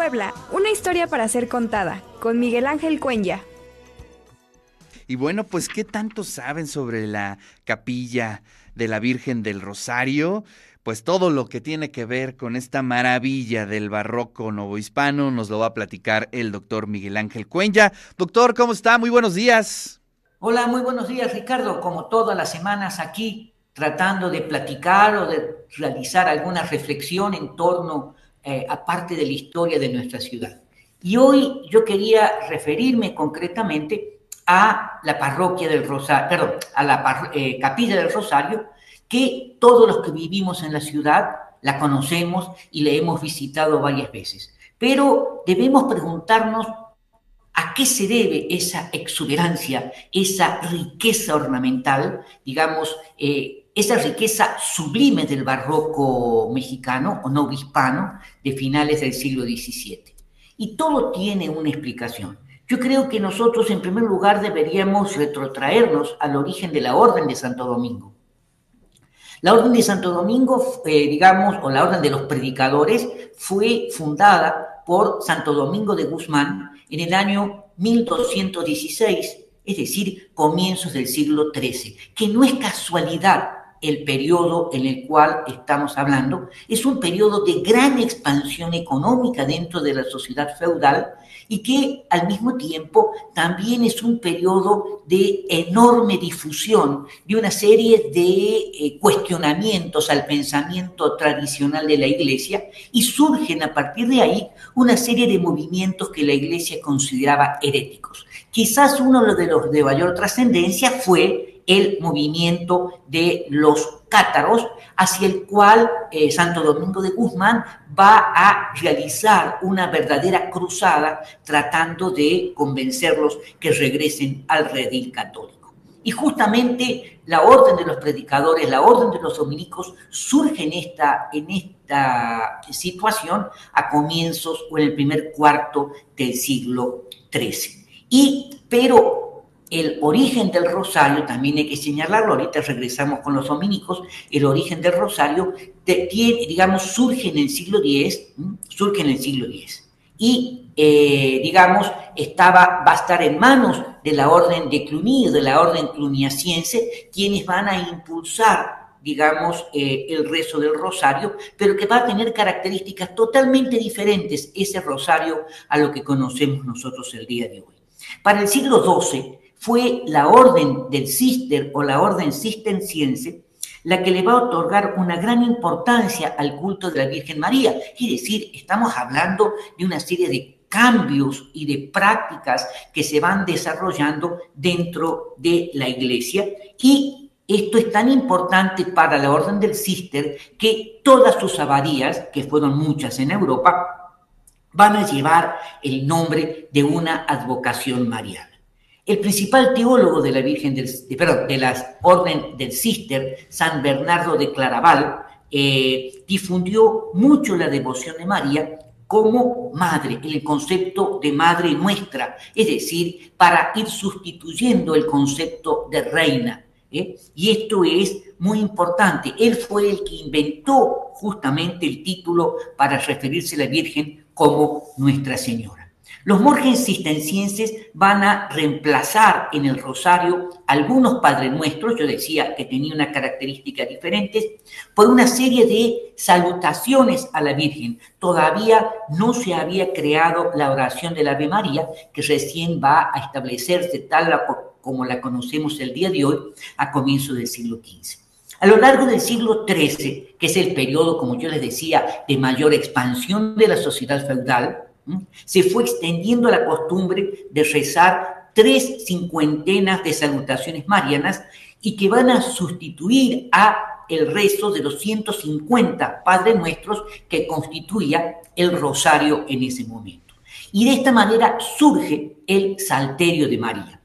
Puebla, una historia para ser contada, con Miguel Ángel Cuenya. Y bueno, pues, ¿qué tanto saben sobre la capilla de la Virgen del Rosario? Pues todo lo que tiene que ver con esta maravilla del barroco novohispano nos lo va a platicar el doctor Miguel Ángel Cuenya. Doctor, ¿cómo está? Muy buenos días. Hola, muy buenos días, Ricardo. Como todas las semanas aquí, tratando de platicar o de realizar alguna reflexión en torno eh, a parte de la historia de nuestra ciudad. Y hoy yo quería referirme concretamente a la parroquia del Rosario, perdón, a la eh, capilla del Rosario, que todos los que vivimos en la ciudad la conocemos y la hemos visitado varias veces. Pero debemos preguntarnos a qué se debe esa exuberancia, esa riqueza ornamental, digamos, eh, esa riqueza sublime del barroco mexicano o no hispano de finales del siglo XVII. Y todo tiene una explicación. Yo creo que nosotros, en primer lugar, deberíamos retrotraernos al origen de la Orden de Santo Domingo. La Orden de Santo Domingo, eh, digamos, o la Orden de los Predicadores, fue fundada por Santo Domingo de Guzmán en el año 1216, es decir, comienzos del siglo XIII, que no es casualidad el periodo en el cual estamos hablando, es un periodo de gran expansión económica dentro de la sociedad feudal y que al mismo tiempo también es un periodo de enorme difusión de una serie de eh, cuestionamientos al pensamiento tradicional de la Iglesia y surgen a partir de ahí una serie de movimientos que la Iglesia consideraba heréticos. Quizás uno de los de mayor trascendencia fue el movimiento de los cátaros, hacia el cual eh, Santo Domingo de Guzmán va a realizar una verdadera cruzada tratando de convencerlos que regresen al redil católico. Y justamente la orden de los predicadores, la orden de los dominicos surge en esta, en esta situación a comienzos o en el primer cuarto del siglo XIII. Y, pero el origen del rosario, también hay que señalarlo, ahorita regresamos con los dominicos, el origen del rosario, tiene, digamos, surge en el siglo X, surge en el siglo X. Y, eh, digamos, estaba, va a estar en manos de la orden de Cluny, de la orden cluniaciense, quienes van a impulsar digamos, eh, el rezo del rosario, pero que va a tener características totalmente diferentes ese rosario a lo que conocemos nosotros el día de hoy. Para el siglo XII, fue la orden del cister o la orden cisterciense la que le va a otorgar una gran importancia al culto de la Virgen María. Es decir, estamos hablando de una serie de cambios y de prácticas que se van desarrollando dentro de la iglesia y esto es tan importante para la orden del cister que todas sus abadías, que fueron muchas en Europa, van a llevar el nombre de una advocación mariana. El principal teólogo de la Virgen del, de, Orden del Cister, San Bernardo de Claraval, eh, difundió mucho la devoción de María como madre, el concepto de madre nuestra, es decir, para ir sustituyendo el concepto de reina. ¿eh? Y esto es muy importante. Él fue el que inventó justamente el título para referirse a la Virgen como Nuestra Señora. Los monjes cistercienses van a reemplazar en el rosario algunos Padres Nuestros, yo decía que tenía una característica diferente, por una serie de salutaciones a la Virgen. Todavía no se había creado la oración de la Ave María, que recién va a establecerse tal como la conocemos el día de hoy, a comienzos del siglo XV. A lo largo del siglo XIII, que es el periodo, como yo les decía, de mayor expansión de la sociedad feudal, se fue extendiendo la costumbre de rezar tres cincuentenas de salutaciones marianas y que van a sustituir a el rezo de los 150 Padres Nuestros que constituía el rosario en ese momento. Y de esta manera surge el Salterio de María.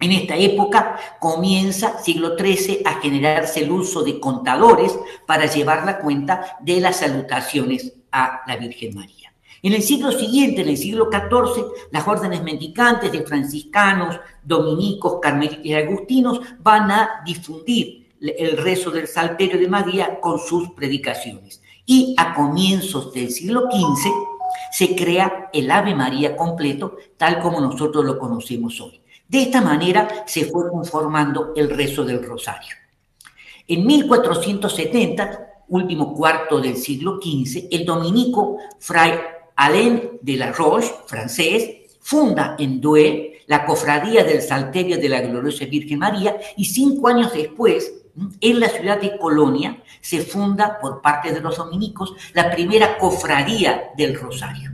En esta época comienza, siglo XIII, a generarse el uso de contadores para llevar la cuenta de las salutaciones a la Virgen María. En el siglo siguiente, en el siglo XIV, las órdenes mendicantes de franciscanos, dominicos, carmelitas y agustinos van a difundir el rezo del Salterio de María con sus predicaciones. Y a comienzos del siglo XV se crea el Ave María completo, tal como nosotros lo conocemos hoy. De esta manera se fue conformando el rezo del rosario. En 1470, último cuarto del siglo XV, el dominico Fray Alain de la Roche, francés, funda en Douai la cofradía del Salterio de la Gloriosa Virgen María y cinco años después, en la ciudad de Colonia, se funda por parte de los dominicos la primera cofradía del Rosario.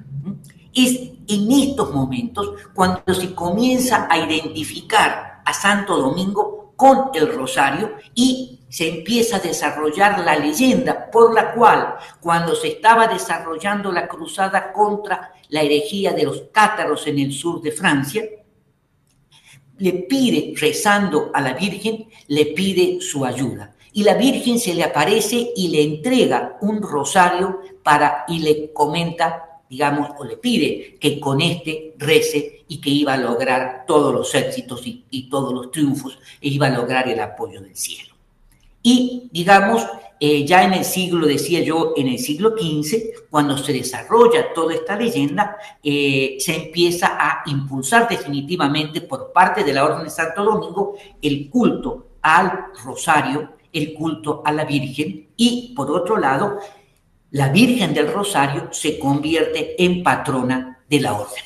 Es en estos momentos cuando se comienza a identificar a Santo Domingo con el Rosario y se empieza a desarrollar la leyenda por la cual cuando se estaba desarrollando la cruzada contra la herejía de los cátaros en el sur de Francia, le pide, rezando a la Virgen, le pide su ayuda. Y la Virgen se le aparece y le entrega un rosario para, y le comenta, digamos, o le pide que con este rece y que iba a lograr todos los éxitos y, todos los triunfos e iba a lograr el apoyo del cielo. Y, digamos, eh, ya en el siglo, decía yo, en el siglo XV, cuando se desarrolla toda esta leyenda, eh, se empieza a impulsar definitivamente por parte de la Orden de Santo Domingo el culto al rosario, el culto a la Virgen y, por otro lado, la Virgen del Rosario se convierte en patrona de la Orden.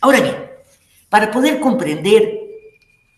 Ahora bien, para poder comprender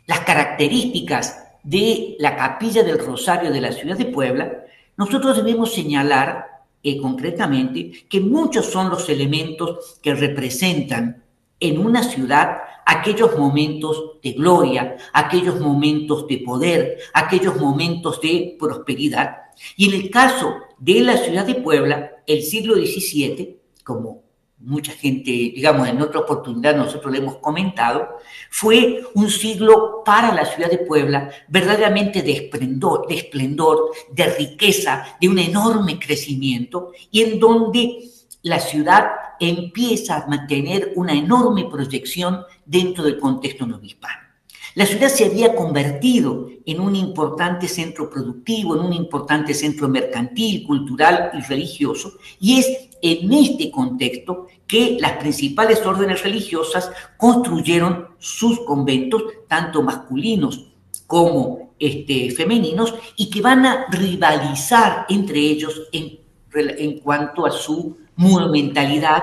las características de la capilla del Rosario de la ciudad de Puebla, nosotros debemos señalar eh, concretamente que muchos son los elementos que representan en una ciudad aquellos momentos de gloria, aquellos momentos de poder, aquellos momentos de prosperidad. Y en el caso de la ciudad de Puebla, el siglo XVII, como mucha gente, digamos, en otra oportunidad nosotros le hemos comentado, fue un siglo para la ciudad de Puebla verdaderamente de esplendor, de riqueza, de un enorme crecimiento y en donde la ciudad empieza a mantener una enorme proyección dentro del contexto novispano. La ciudad se había convertido en un importante centro productivo, en un importante centro mercantil, cultural y religioso, y es en este contexto que las principales órdenes religiosas construyeron sus conventos, tanto masculinos como este, femeninos, y que van a rivalizar entre ellos en, cuanto a su monumentalidad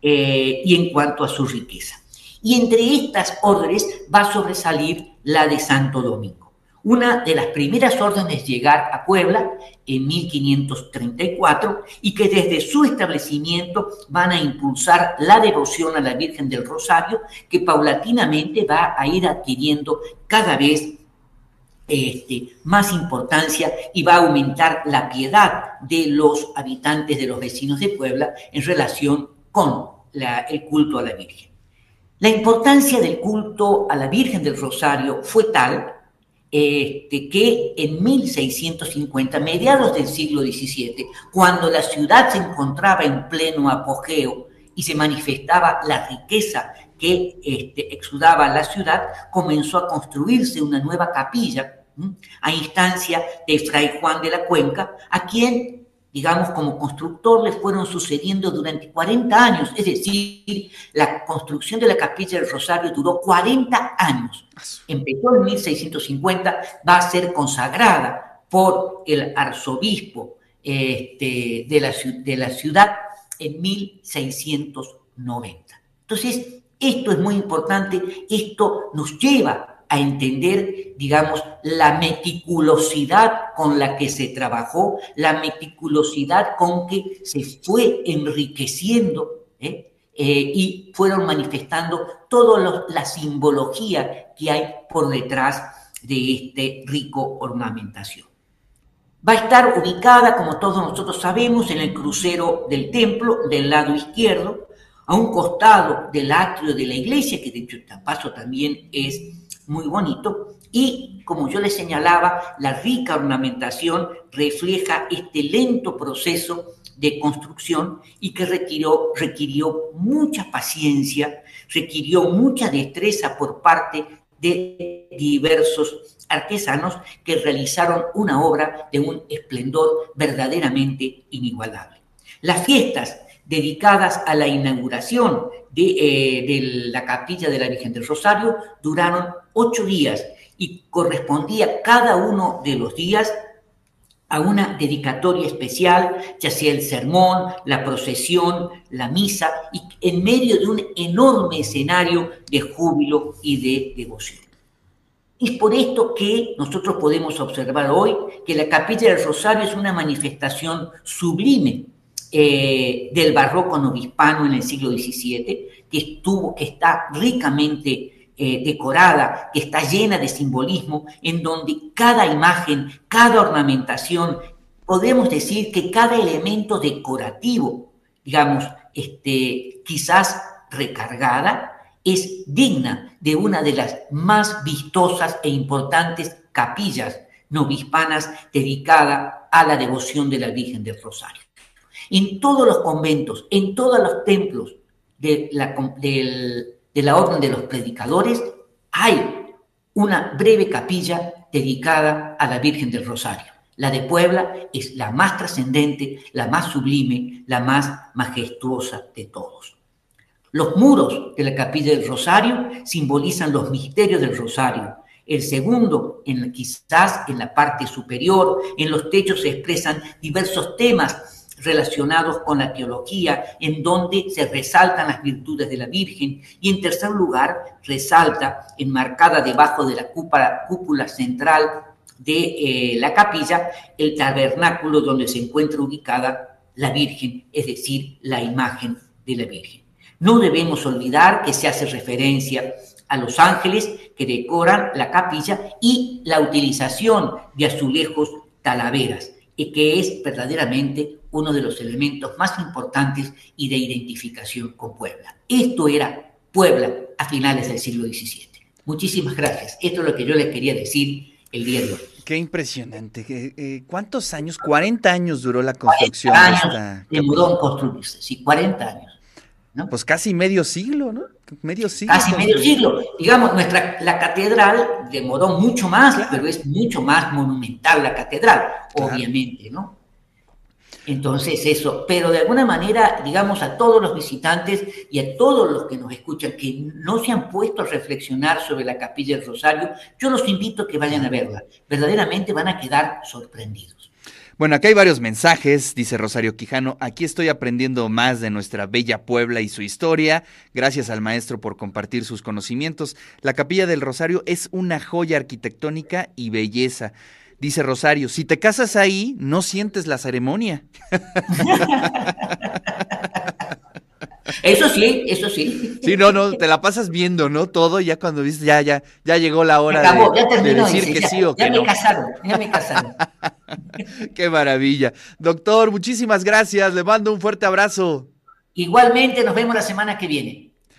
eh, y en cuanto a su riqueza. Y entre estas órdenes va a sobresalir la de Santo Domingo. Una de las primeras órdenes llegar a Puebla en 1534 y que desde su establecimiento van a impulsar la devoción a la Virgen del Rosario que paulatinamente va a ir adquiriendo cada vez este, más importancia y va a aumentar la piedad de los habitantes de los vecinos de Puebla en relación con el culto a la Virgen. La importancia del culto a la Virgen del Rosario fue tal este, que en 1650, mediados del siglo XVII, cuando la ciudad se encontraba en pleno apogeo y se manifestaba la riqueza que este, exudaba la ciudad, comenzó a construirse una nueva capilla a instancia de Fray Juan de la Cuenca, a quien digamos, como constructor le fueron sucediendo durante 40 años. Es decir, la construcción de la capilla del Rosario duró 40 años. Empezó en 1650, va a ser consagrada por el arzobispo este, de, la, de la ciudad en 1690. Entonces, esto es muy importante, esto nos lleva a entender, digamos, la meticulosidad con la que se trabajó, la meticulosidad con que se fue enriqueciendo ¿eh? Eh, y fueron manifestando toda la simbología que hay por detrás de este rico ornamentación. Va a estar ubicada, como todos nosotros sabemos, en el crucero del templo del lado izquierdo, a un costado del atrio de la iglesia, que de hecho paso también es muy bonito. Y como yo les señalaba, la rica ornamentación refleja este lento proceso de construcción y que requirió, requirió mucha paciencia, requirió mucha destreza por parte de diversos artesanos que realizaron una obra de un esplendor verdaderamente inigualable. Las fiestas dedicadas a la inauguración de, eh, de, la capilla de la Virgen del Rosario duraron ocho días y correspondía cada uno de los días a una dedicatoria especial, ya sea el sermón, la procesión, la misa, y en medio de un enorme escenario de júbilo y de devoción. Es por esto que nosotros podemos observar hoy que la capilla del Rosario es una manifestación sublime eh, del barroco novispano en el siglo XVII, que, estuvo, que está ricamente eh, decorada, que está llena de simbolismo, en donde cada imagen, cada ornamentación, podemos decir que cada elemento decorativo, digamos, este, quizás recargada, es digna de una de las más vistosas e importantes capillas novispanas dedicada a la devoción de la Virgen del Rosario. En todos los conventos, en todos los templos de la, del, de la Orden de los Predicadores, hay una breve capilla dedicada a la Virgen del Rosario. La de Puebla es la más trascendente, la más sublime, la más majestuosa de todos. Los muros de la capilla del Rosario simbolizan los misterios del Rosario. El segundo, en, quizás en la parte superior, en los techos se expresan diversos temas relacionados con la teología, en donde se resaltan las virtudes de la Virgen, y en tercer lugar resalta, enmarcada debajo de la cúpula, central de eh, la capilla, el tabernáculo donde se encuentra ubicada la Virgen, es decir, la imagen de la Virgen. No debemos olvidar que se hace referencia a los ángeles que decoran la capilla y la utilización de azulejos talaveras, y que es verdaderamente uno de los elementos más importantes y de identificación con Puebla. Esto era Puebla a finales del siglo XVII. Muchísimas gracias. Esto es lo que yo les quería decir el día de hoy. Qué impresionante. Eh, ¿Cuántos años? 40 años duró la construcción. 40 años de esta... demoró en construirse, sí, 40 años. Pues casi medio siglo, ¿no? Medio siglo. Casi medio siglo. Digamos, nuestra, la catedral demoró mucho más, pero es mucho más monumental la catedral, obviamente, ¿no? Entonces eso, pero de alguna manera, digamos, a todos los visitantes y a todos los que nos escuchan que no se han puesto a reflexionar sobre la capilla del Rosario, yo los invito a que vayan a verla. Verdaderamente van a quedar sorprendidos. Bueno, acá hay varios mensajes, dice Rosario Quijano. Aquí estoy aprendiendo más de nuestra bella Puebla y su historia. Gracias al maestro por compartir sus conocimientos. La capilla del Rosario es una joya arquitectónica y belleza. Dice Rosario, si te casas ahí, no sientes la ceremonia. Eso sí, eso sí. Sí, no, no, te la pasas viendo, ¿no? Todo, ya cuando dices, ya, ya, ya llegó la hora de, decir que sí o que ya no. Me casaron, ya me casaron. Qué maravilla. Doctor, muchísimas gracias. Le mando un fuerte abrazo. Igualmente, nos vemos la semana que viene.